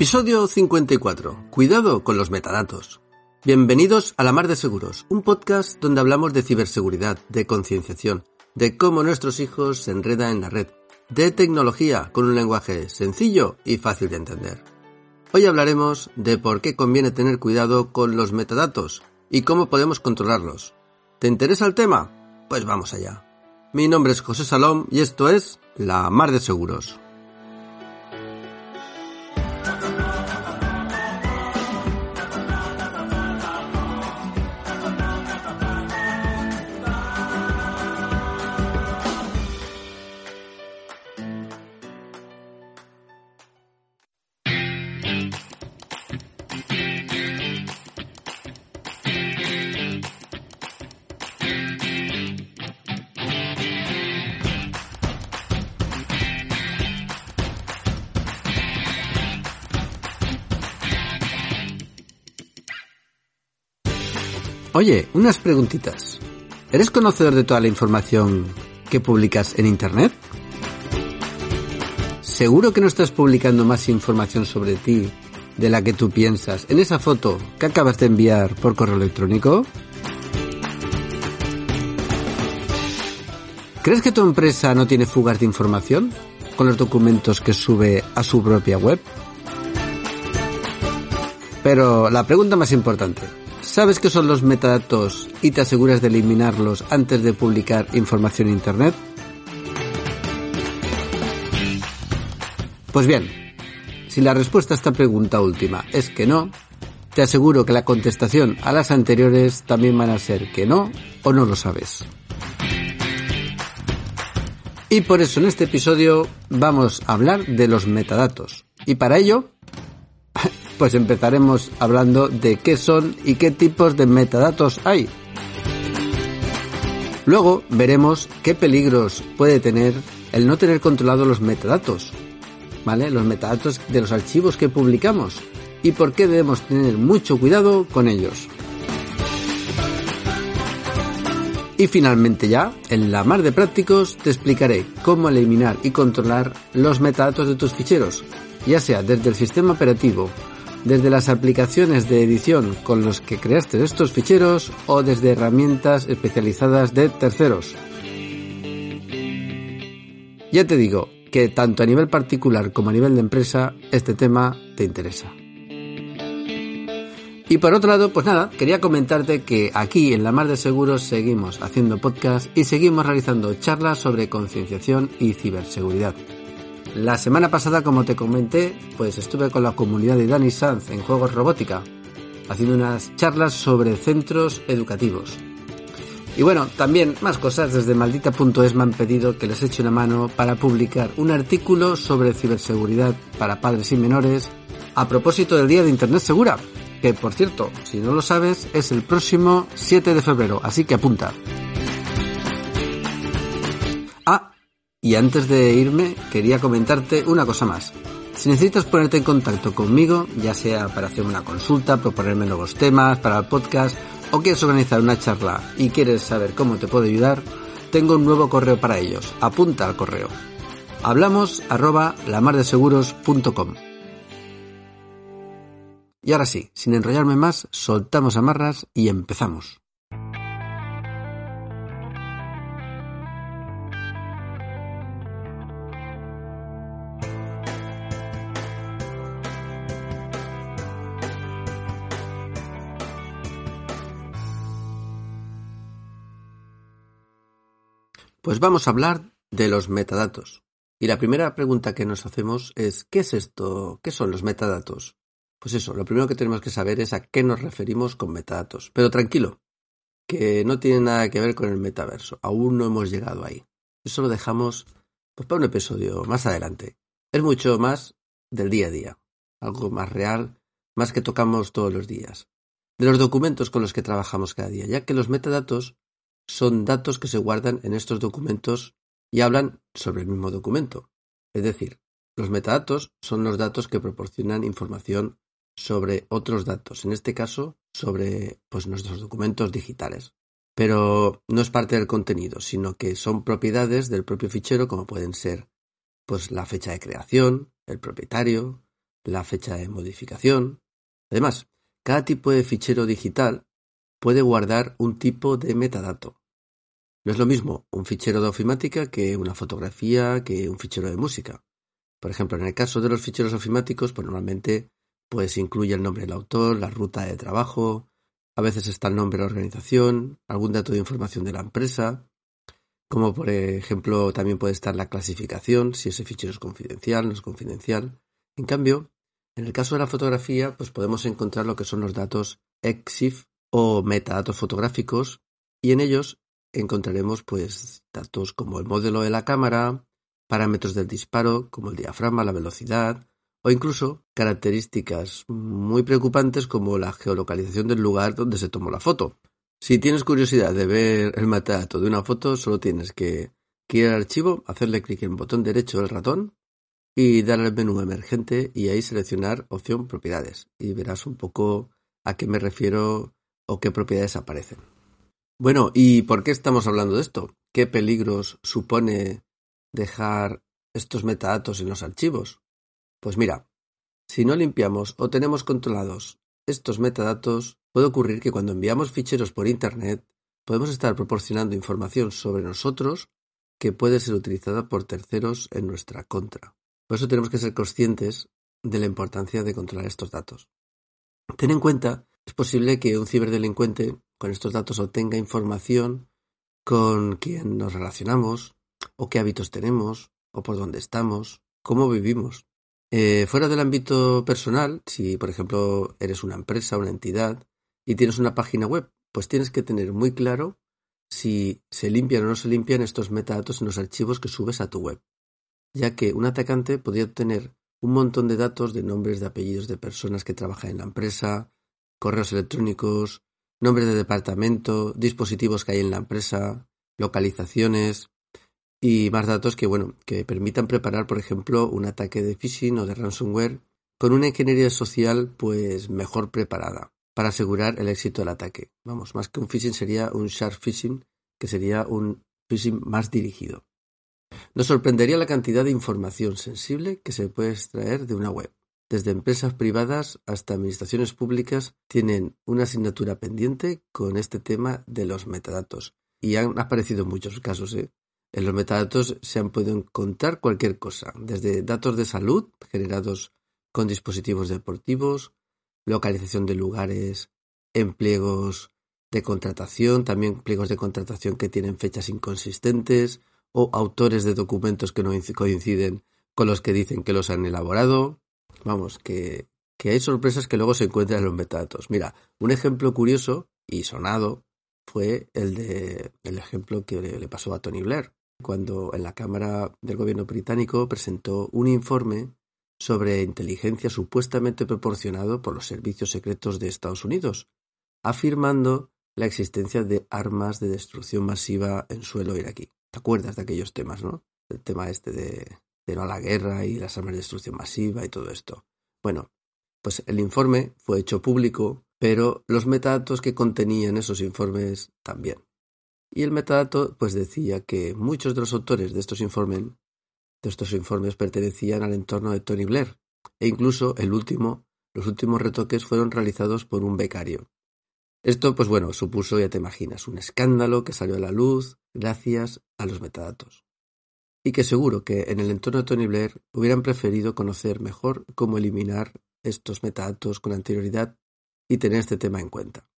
Episodio 54. Cuidado con los metadatos. Bienvenidos a La Mar de Seguros, un podcast donde hablamos de ciberseguridad, de concienciación, de cómo nuestros hijos se enredan en la red, de tecnología con un lenguaje sencillo y fácil de entender. Hoy hablaremos de por qué conviene tener cuidado con los metadatos y cómo podemos controlarlos. ¿Te interesa el tema? Pues vamos allá. Mi nombre es José Salom y esto es La Mar de Seguros. Oye, unas preguntitas. ¿Eres conocedor de toda la información que publicas en Internet? ¿Seguro que no estás publicando más información sobre ti de la que tú piensas en esa foto que acabas de enviar por correo electrónico? ¿Crees que tu empresa no tiene fugas de información con los documentos que sube a su propia web? Pero la pregunta más importante, ¿Sabes qué son los metadatos y te aseguras de eliminarlos antes de publicar información en Internet? Pues bien, si la respuesta a esta pregunta última es que no, te aseguro que la contestación a las anteriores también van a ser que no o no lo sabes. Y por eso en este episodio vamos a hablar de los metadatos. Y para ello pues empezaremos hablando de qué son y qué tipos de metadatos hay. Luego veremos qué peligros puede tener el no tener controlado los metadatos, ¿vale? Los metadatos de los archivos que publicamos y por qué debemos tener mucho cuidado con ellos. Y finalmente ya, en la mar de prácticos, te explicaré cómo eliminar y controlar los metadatos de tus ficheros, ya sea desde el sistema operativo desde las aplicaciones de edición con los que creaste estos ficheros o desde herramientas especializadas de terceros. Ya te digo que tanto a nivel particular como a nivel de empresa este tema te interesa. Y por otro lado, pues nada, quería comentarte que aquí en La Mar de Seguros seguimos haciendo podcast y seguimos realizando charlas sobre concienciación y ciberseguridad. La semana pasada, como te comenté, pues estuve con la comunidad de Dani Sanz en Juegos Robótica, haciendo unas charlas sobre centros educativos. Y bueno, también más cosas desde maldita.es me han pedido que les eche una mano para publicar un artículo sobre ciberseguridad para padres y menores a propósito del Día de Internet Segura, que por cierto, si no lo sabes, es el próximo 7 de febrero, así que apunta. Y antes de irme, quería comentarte una cosa más. Si necesitas ponerte en contacto conmigo, ya sea para hacer una consulta, proponerme nuevos temas para el podcast, o quieres organizar una charla y quieres saber cómo te puedo ayudar, tengo un nuevo correo para ellos. Apunta al correo. Hablamos arroba. Y ahora sí, sin enrollarme más, soltamos amarras y empezamos. Pues vamos a hablar de los metadatos. Y la primera pregunta que nos hacemos es ¿qué es esto? ¿Qué son los metadatos? Pues eso, lo primero que tenemos que saber es a qué nos referimos con metadatos. Pero tranquilo, que no tiene nada que ver con el metaverso. Aún no hemos llegado ahí. Eso lo dejamos pues, para un episodio más adelante. Es mucho más del día a día. Algo más real, más que tocamos todos los días. De los documentos con los que trabajamos cada día, ya que los metadatos son datos que se guardan en estos documentos y hablan sobre el mismo documento. Es decir, los metadatos son los datos que proporcionan información sobre otros datos, en este caso sobre pues, nuestros documentos digitales. Pero no es parte del contenido, sino que son propiedades del propio fichero, como pueden ser pues, la fecha de creación, el propietario, la fecha de modificación. Además, cada tipo de fichero digital puede guardar un tipo de metadato. No es lo mismo un fichero de ofimática que una fotografía, que un fichero de música. Por ejemplo, en el caso de los ficheros ofimáticos, pues normalmente pues incluye el nombre del autor, la ruta de trabajo, a veces está el nombre de la organización, algún dato de información de la empresa, como por ejemplo también puede estar la clasificación, si ese fichero es confidencial, no es confidencial. En cambio, en el caso de la fotografía, pues podemos encontrar lo que son los datos EXIF o metadatos fotográficos y en ellos encontraremos pues datos como el modelo de la cámara, parámetros del disparo como el diafragma, la velocidad o incluso características muy preocupantes como la geolocalización del lugar donde se tomó la foto. Si tienes curiosidad de ver el metadato de una foto, solo tienes que ir al archivo, hacerle clic en el botón derecho del ratón y darle al menú emergente y ahí seleccionar opción propiedades y verás un poco a qué me refiero o qué propiedades aparecen. Bueno, ¿y por qué estamos hablando de esto? ¿Qué peligros supone dejar estos metadatos en los archivos? Pues mira, si no limpiamos o tenemos controlados estos metadatos, puede ocurrir que cuando enviamos ficheros por Internet podemos estar proporcionando información sobre nosotros que puede ser utilizada por terceros en nuestra contra. Por eso tenemos que ser conscientes de la importancia de controlar estos datos. Ten en cuenta, es posible que un ciberdelincuente con estos datos obtenga información con quién nos relacionamos, o qué hábitos tenemos, o por dónde estamos, cómo vivimos. Eh, fuera del ámbito personal, si por ejemplo eres una empresa, una entidad, y tienes una página web, pues tienes que tener muy claro si se limpian o no se limpian estos metadatos en los archivos que subes a tu web, ya que un atacante podría obtener un montón de datos de nombres de apellidos de personas que trabajan en la empresa, correos electrónicos, nombres de departamento, dispositivos que hay en la empresa, localizaciones y más datos que, bueno, que permitan preparar, por ejemplo, un ataque de phishing o de ransomware con una ingeniería social pues mejor preparada para asegurar el éxito del ataque. Vamos, más que un phishing sería un sharp phishing, que sería un phishing más dirigido. Nos sorprendería la cantidad de información sensible que se puede extraer de una web. Desde empresas privadas hasta administraciones públicas tienen una asignatura pendiente con este tema de los metadatos. Y han aparecido muchos casos. ¿eh? En los metadatos se han podido encontrar cualquier cosa, desde datos de salud generados con dispositivos deportivos, localización de lugares, empleos de contratación, también pliegos de contratación que tienen fechas inconsistentes o autores de documentos que no coinciden con los que dicen que los han elaborado. Vamos, que, que hay sorpresas que luego se encuentran en los metadatos. Mira, un ejemplo curioso y sonado fue el de el ejemplo que le, pasó a Tony Blair, cuando en la Cámara del Gobierno británico presentó un informe sobre inteligencia supuestamente proporcionado por los servicios secretos de Estados Unidos, afirmando la existencia de armas de destrucción masiva en suelo iraquí. ¿Te acuerdas de aquellos temas, no? El tema este de, a la guerra y las armas de destrucción masiva y todo esto. Bueno, pues el informe fue hecho público, pero los metadatos que contenían esos informes también. Y el metadato pues decía que muchos de los autores de estos informes, de estos informes pertenecían al entorno de Tony Blair, e incluso el último, los últimos retoques fueron realizados por un becario. Esto, pues bueno, supuso, ya te imaginas, un escándalo que salió a la luz gracias a los metadatos y que seguro que en el entorno de Tony Blair hubieran preferido conocer mejor cómo eliminar estos metadatos con anterioridad y tener este tema en cuenta.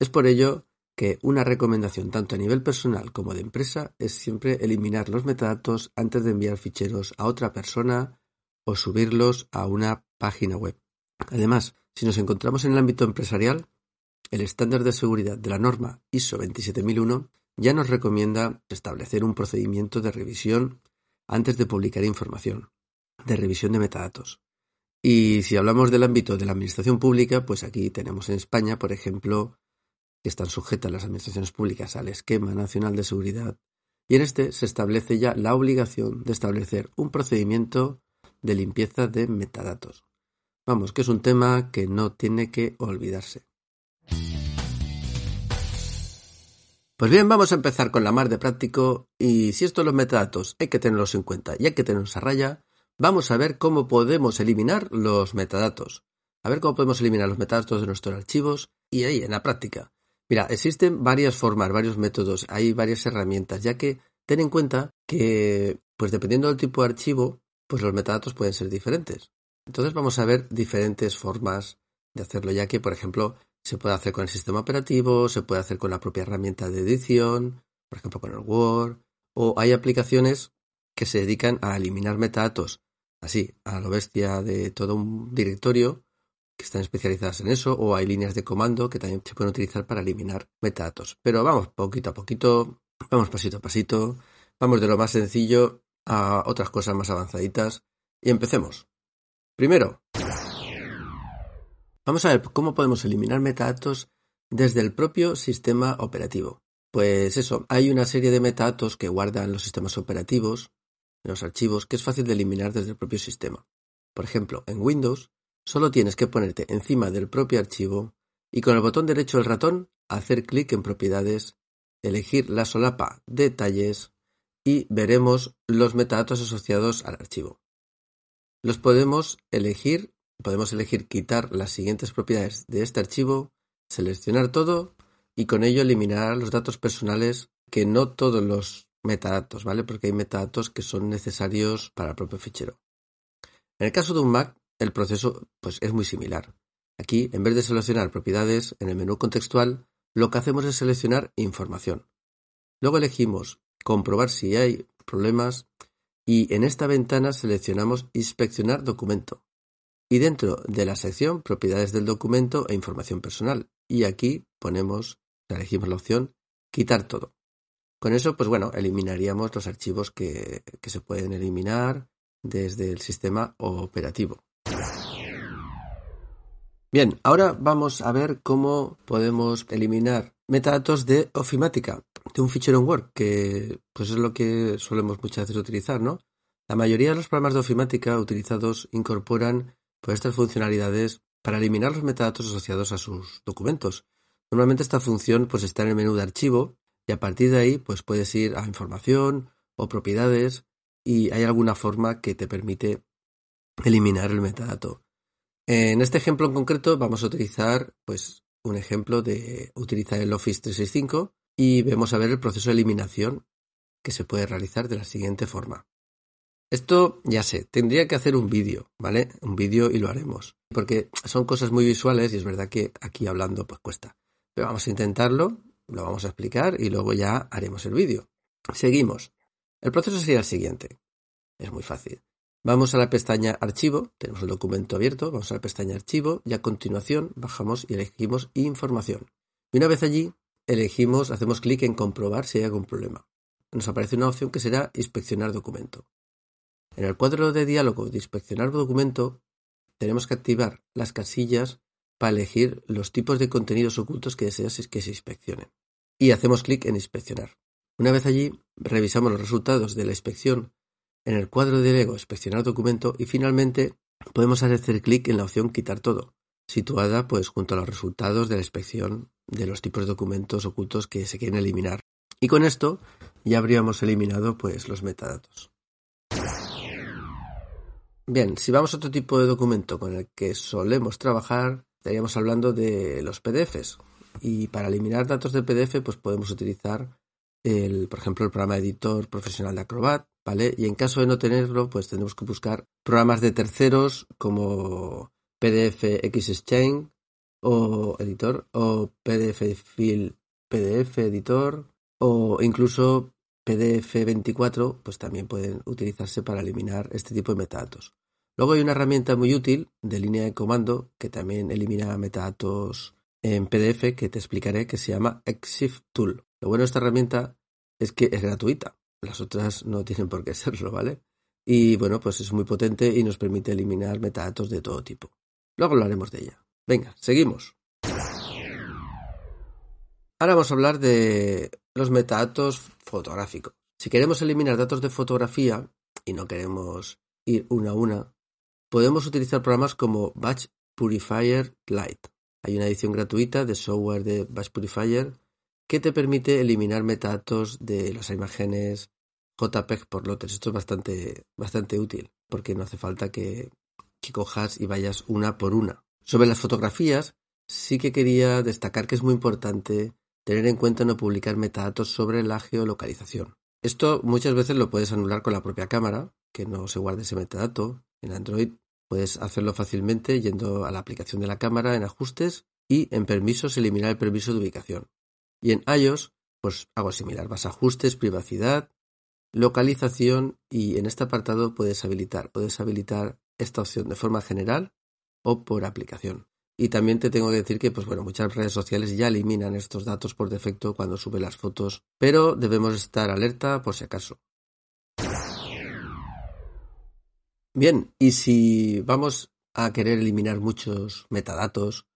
Es por ello que una recomendación tanto a nivel personal como de empresa es siempre eliminar los metadatos antes de enviar ficheros a otra persona o subirlos a una página web. Además, si nos encontramos en el ámbito empresarial, el estándar de seguridad de la norma ISO 27001 ya nos recomienda establecer un procedimiento de revisión antes de publicar información, de revisión de metadatos. Y si hablamos del ámbito de la administración pública, pues aquí tenemos en España, por ejemplo, que están sujetas las administraciones públicas al esquema nacional de seguridad, y en este se establece ya la obligación de establecer un procedimiento de limpieza de metadatos. Vamos, que es un tema que no tiene que olvidarse. Pues bien, vamos a empezar con la mar de práctico y si esto los metadatos hay que tenerlos en cuenta y hay que tenerlos a raya, vamos a ver cómo podemos eliminar los metadatos. A ver cómo podemos eliminar los metadatos de nuestros archivos y ahí, en la práctica. Mira, existen varias formas, varios métodos, hay varias herramientas, ya que ten en cuenta que, pues dependiendo del tipo de archivo, pues los metadatos pueden ser diferentes. Entonces vamos a ver diferentes formas de hacerlo, ya que, por ejemplo, se puede hacer con el sistema operativo, se puede hacer con la propia herramienta de edición, por ejemplo con el Word, o hay aplicaciones que se dedican a eliminar metadatos así, a lo bestia de todo un directorio que están especializadas en eso, o hay líneas de comando que también se pueden utilizar para eliminar metadatos. Pero vamos poquito a poquito, vamos pasito a pasito, vamos de lo más sencillo a otras cosas más avanzaditas y empecemos. Primero, vamos a ver cómo podemos eliminar metadatos desde el propio sistema operativo. Pues eso, hay una serie de metadatos que guardan los sistemas operativos, los archivos, que es fácil de eliminar desde el propio sistema. Por ejemplo, en Windows, solo tienes que ponerte encima del propio archivo y con el botón derecho del ratón hacer clic en Propiedades, elegir la solapa Detalles y veremos los metadatos asociados al archivo. Los podemos elegir, podemos elegir quitar las siguientes propiedades de este archivo, seleccionar todo y con ello eliminar los datos personales que no todos los metadatos, ¿vale? Porque hay metadatos que son necesarios para el propio fichero. En el caso de un Mac, el proceso pues, es muy similar. Aquí, en vez de seleccionar propiedades en el menú contextual, lo que hacemos es seleccionar información. Luego elegimos comprobar si hay problemas y en esta ventana seleccionamos inspeccionar documento. Y dentro de la sección propiedades del documento e información personal. Y aquí ponemos elegimos la opción quitar todo. Con eso, pues bueno, eliminaríamos los archivos que, se pueden eliminar desde el sistema operativo. Bien, ahora vamos a ver cómo podemos eliminar metadatos de ofimática, de un fichero en Word, que pues es lo que solemos muchas veces utilizar, ¿no? La mayoría de los programas de ofimática utilizados incorporan pues estas funcionalidades para eliminar los metadatos asociados a sus documentos. Normalmente esta función pues está en el menú de archivo y a partir de ahí pues puedes ir a información o propiedades y hay alguna forma que te permite eliminar el metadato. En este ejemplo en concreto vamos a utilizar pues un ejemplo de utilizar el Office 365 y vamos a ver el proceso de eliminación que se puede realizar de la siguiente forma. Esto ya sé, tendría que hacer un vídeo, ¿vale? Un vídeo y lo haremos, porque son cosas muy visuales y es verdad que aquí hablando pues cuesta. Pero vamos a intentarlo, lo vamos a explicar y luego ya haremos el vídeo. Seguimos. El proceso sería el siguiente. Es muy fácil. Vamos a la pestaña Archivo, tenemos el documento abierto, vamos a la pestaña Archivo y a continuación bajamos y elegimos Información. Y una vez allí, elegimos, hacemos clic en Comprobar si hay algún problema. Nos aparece una opción que será Inspeccionar documento. En el cuadro de diálogo de Inspeccionar documento, tenemos que activar las casillas para elegir los tipos de contenidos ocultos que deseas que se inspeccionen. Y hacemos clic en Inspeccionar. Una vez allí, revisamos los resultados de la inspección en el cuadro de Lego Inspeccionar documento y finalmente podemos hacer clic en la opción Quitar todo, situada pues junto a los resultados de la inspección de los tipos de documentos ocultos que se quieren eliminar. Y con esto ya habríamos eliminado pues los metadatos. Bien, si vamos a otro tipo de documento con el que solemos trabajar, estaríamos hablando de los PDFs. Y para eliminar datos de PDF, pues podemos utilizar el, por ejemplo, el programa editor profesional de Acrobat, ¿vale? Y en caso de no tenerlo, pues tendremos que buscar programas de terceros como PDF Exchange o editor o PDF File PDF editor o incluso PDF 24, pues también pueden utilizarse para eliminar este tipo de metadatos. Luego hay una herramienta muy útil de línea de comando que también elimina metadatos en PDF que te explicaré que se llama Exif Tool. Lo bueno de esta herramienta es que es gratuita. Las otras no tienen por qué serlo, ¿vale? Y bueno, pues es muy potente y nos permite eliminar metadatos de todo tipo. Luego hablaremos de ella. Venga, seguimos. Ahora vamos a hablar de los metadatos Si queremos eliminar datos de fotografía y no queremos ir una a una, Podemos utilizar programas como Batch Purifier Lite. Hay una edición gratuita de software de Batch Purifier que te permite eliminar metadatos de las imágenes JPEG por lotes. Esto es bastante, bastante útil. porque no hace falta que, que cojas y vayas una por una. Sobre las fotografías, sí que quería destacar que es muy importante tener en cuenta no publicar metadatos sobre la geolocalización. Esto muchas veces lo puedes anular con la propia cámara, que no se guarde ese metadato. En Android puedes hacerlo fácilmente yendo a la aplicación de la cámara en ajustes y en permisos eliminar el permiso de ubicación. Y en iOS, pues hago similar, vas a ajustes, privacidad, localización y en este apartado puedes habilitar o deshabilitar esta opción de forma general o por aplicación. Y también te tengo que decir que, pues bueno, muchas redes sociales ya eliminan estos datos por defecto cuando sube las fotos, pero debemos estar alerta por si acaso. Bien, y si vamos a querer eliminar muchos metadatos,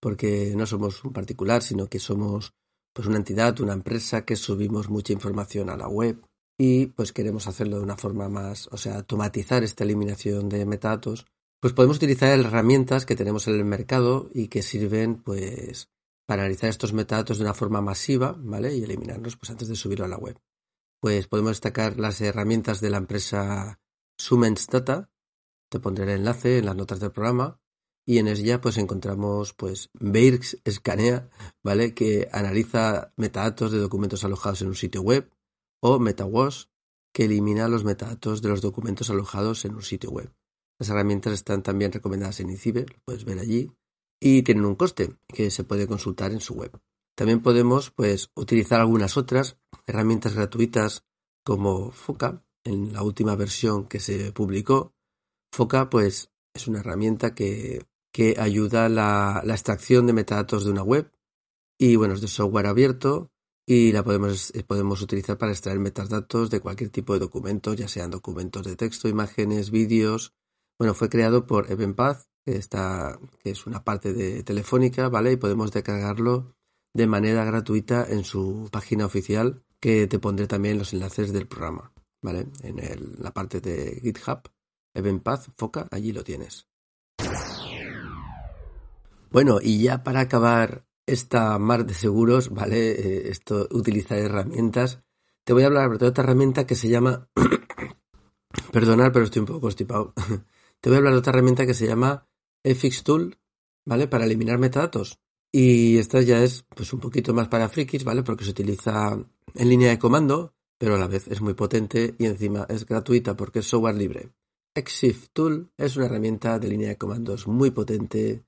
porque no somos un particular, sino que somos pues una entidad, una empresa que subimos mucha información a la web y pues queremos hacerlo de una forma más, o sea, automatizar esta eliminación de metadatos, pues podemos utilizar herramientas que tenemos en el mercado y que sirven pues para analizar estos metadatos de una forma masiva, ¿vale? Y eliminarlos pues antes de subirlo a la web. Pues podemos destacar las herramientas de la empresa Sumens Data, te pondré el enlace en las notas del programa, y en ella pues encontramos pues Bairx Scanea, ¿vale? Que analiza metadatos de documentos alojados en un sitio web, o MetaWash, que elimina los metadatos de los documentos alojados en un sitio web. Las herramientas están también recomendadas en ICIBE, lo puedes ver allí, y tienen un coste que se puede consultar en su web. También podemos pues, utilizar algunas otras herramientas gratuitas como Foca, en la última versión que se publicó. Foca pues, es una herramienta que, que ayuda a la, la extracción de metadatos de una web y bueno, es de software abierto y la podemos, podemos utilizar para extraer metadatos de cualquier tipo de documentos, ya sean documentos de texto, imágenes, vídeos, bueno, fue creado por Evenpath, que, está, que es una parte de Telefónica, ¿vale? Y podemos descargarlo de manera gratuita en su página oficial, que te pondré también los enlaces del programa, ¿vale? En la parte de GitHub, Evenpath, Foca, allí lo tienes. Bueno, y ya para acabar esta mar de seguros, ¿vale? Eh, esto, utilizar herramientas. Te voy a hablar de otra herramienta que se llama... Perdonar, pero estoy un poco constipado. te voy a hablar de otra herramienta que se llama FX Tool, ¿vale? Para eliminar metadatos. Y esta ya es pues un poquito más para frikis, ¿vale? Porque se utiliza en línea de comando, pero a la vez es muy potente y encima es gratuita porque es software libre. Exif Tool es una herramienta de línea de comandos muy potente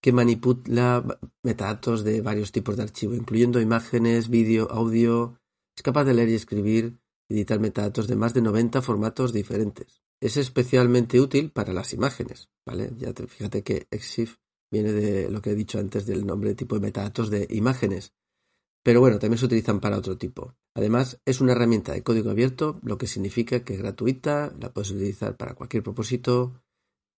que manipula metadatos de varios tipos de archivo, incluyendo imágenes, vídeo, audio. Es capaz de leer y escribir, editar metadatos de más de 90 formatos diferentes es especialmente útil para las imágenes, ¿vale? Ya fíjate que EXIF viene de lo que he dicho antes del nombre de tipo de metadatos de imágenes. Pero bueno, también se utilizan para otro tipo. Además, es una herramienta de código abierto, lo que significa que es gratuita, la puedes utilizar para cualquier propósito.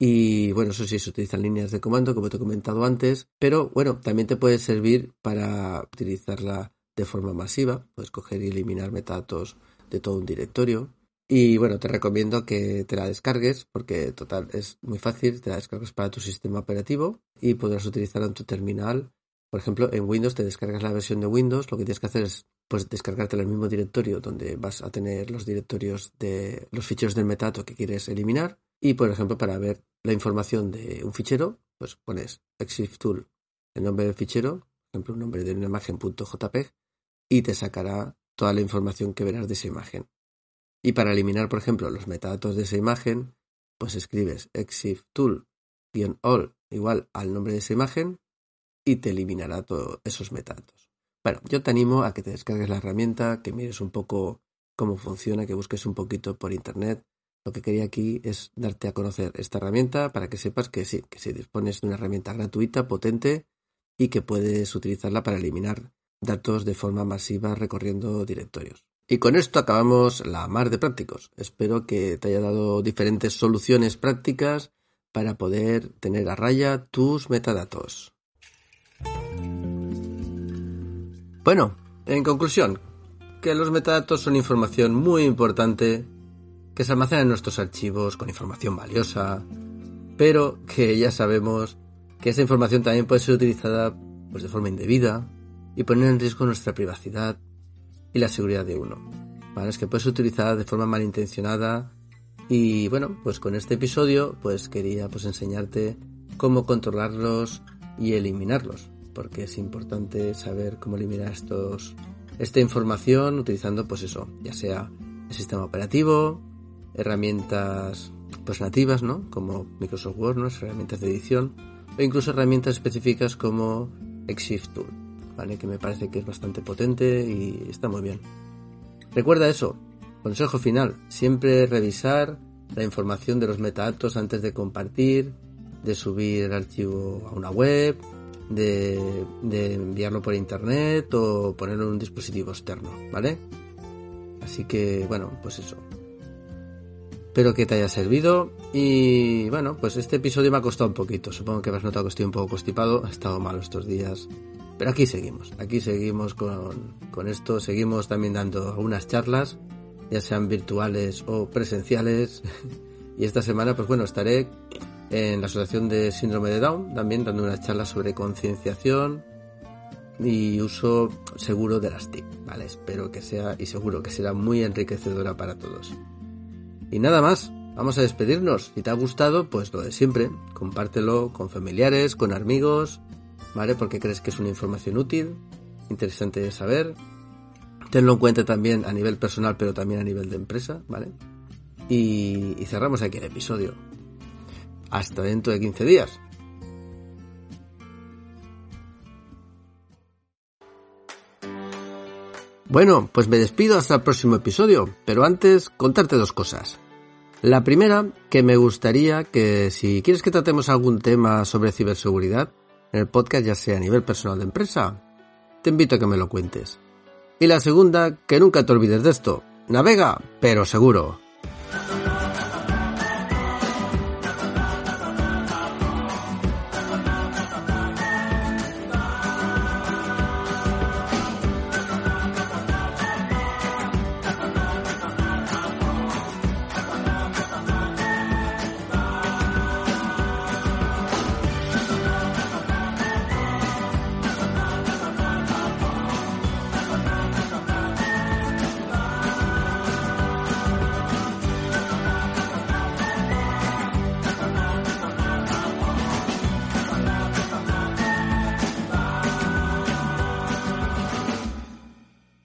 Y bueno, eso sí, se utilizan líneas de comando, como te he comentado antes. Pero bueno, también te puede servir para utilizarla de forma masiva. Puedes coger y eliminar metadatos de todo un directorio. Y bueno, te recomiendo que te la descargues porque total es muy fácil, te la descargas para tu sistema operativo y podrás utilizarla en tu terminal. Por ejemplo, en Windows te descargas la versión de Windows, lo que tienes que hacer es pues descargarte el mismo directorio donde vas a tener los directorios de los ficheros del metadato que quieres eliminar y por ejemplo para ver la información de un fichero, pues pones exif tool el nombre del fichero, por ejemplo un nombre de una imagen.jpg y te sacará toda la información que verás de esa imagen. Y para eliminar, por ejemplo, los metadatos de esa imagen, pues escribes exif tool-all igual al nombre de esa imagen y te eliminará todos esos metadatos. Bueno, yo te animo a que te descargues la herramienta, que mires un poco cómo funciona, que busques un poquito por internet. Lo que quería aquí es darte a conocer esta herramienta para que sepas que sí, que si dispones de una herramienta gratuita, potente y que puedes utilizarla para eliminar datos de forma masiva recorriendo directorios. Y con esto acabamos la mar de prácticos. Espero que te haya dado diferentes soluciones prácticas para poder tener a raya tus metadatos. Bueno, en conclusión, que los metadatos son información muy importante que se almacena en nuestros archivos con información valiosa, pero que ya sabemos que esa información también puede ser utilizada pues, de forma indebida y poner en riesgo nuestra privacidad y la seguridad de uno. Es que puede ser utilizada de forma malintencionada Y bueno, pues con este episodio pues quería pues enseñarte cómo controlarlos y eliminarlos, porque es importante saber cómo eliminar estos esta información utilizando pues eso, ya sea el sistema operativo, herramientas pues nativas, ¿no? Como Microsoft Word, ¿no? herramientas de edición, o incluso herramientas específicas como Exif Tool, ¿vale? Que me parece que es bastante potente y está muy bien. Recuerda eso, consejo final, siempre revisar la información de los metadatos antes de compartir, de subir el archivo a una web, de, enviarlo por internet o ponerlo en un dispositivo externo, ¿vale? Así que, bueno, pues eso. Espero que te haya servido y bueno, pues este episodio me ha costado un poquito. Supongo que has notado que estoy un poco constipado. Ha estado malo estos días. Pero aquí seguimos, aquí seguimos con, con esto. Seguimos también dando algunas charlas, ya sean virtuales o presenciales. y esta semana, pues bueno, estaré en la Asociación de Síndrome de Down, también dando unas charlas sobre concienciación y uso seguro de las TIC, ¿vale? Espero que sea y seguro que será muy enriquecedora para todos. Y nada más, vamos a despedirnos. Si te ha gustado, pues lo de siempre, compártelo con familiares, con amigos, ¿vale? Porque crees que es una información útil, interesante de saber. Tenlo en cuenta también a nivel personal, pero también a nivel de empresa, ¿vale? Y, y cerramos aquí el episodio. Hasta dentro de 15 días. Bueno, pues me despido hasta el próximo episodio, pero antes contarte dos cosas. La primera, que me gustaría que si quieres que tratemos algún tema sobre ciberseguridad en el podcast, ya sea a nivel personal de empresa, te invito a que me lo cuentes. Y la segunda, que nunca te olvides de esto. Navega, pero seguro.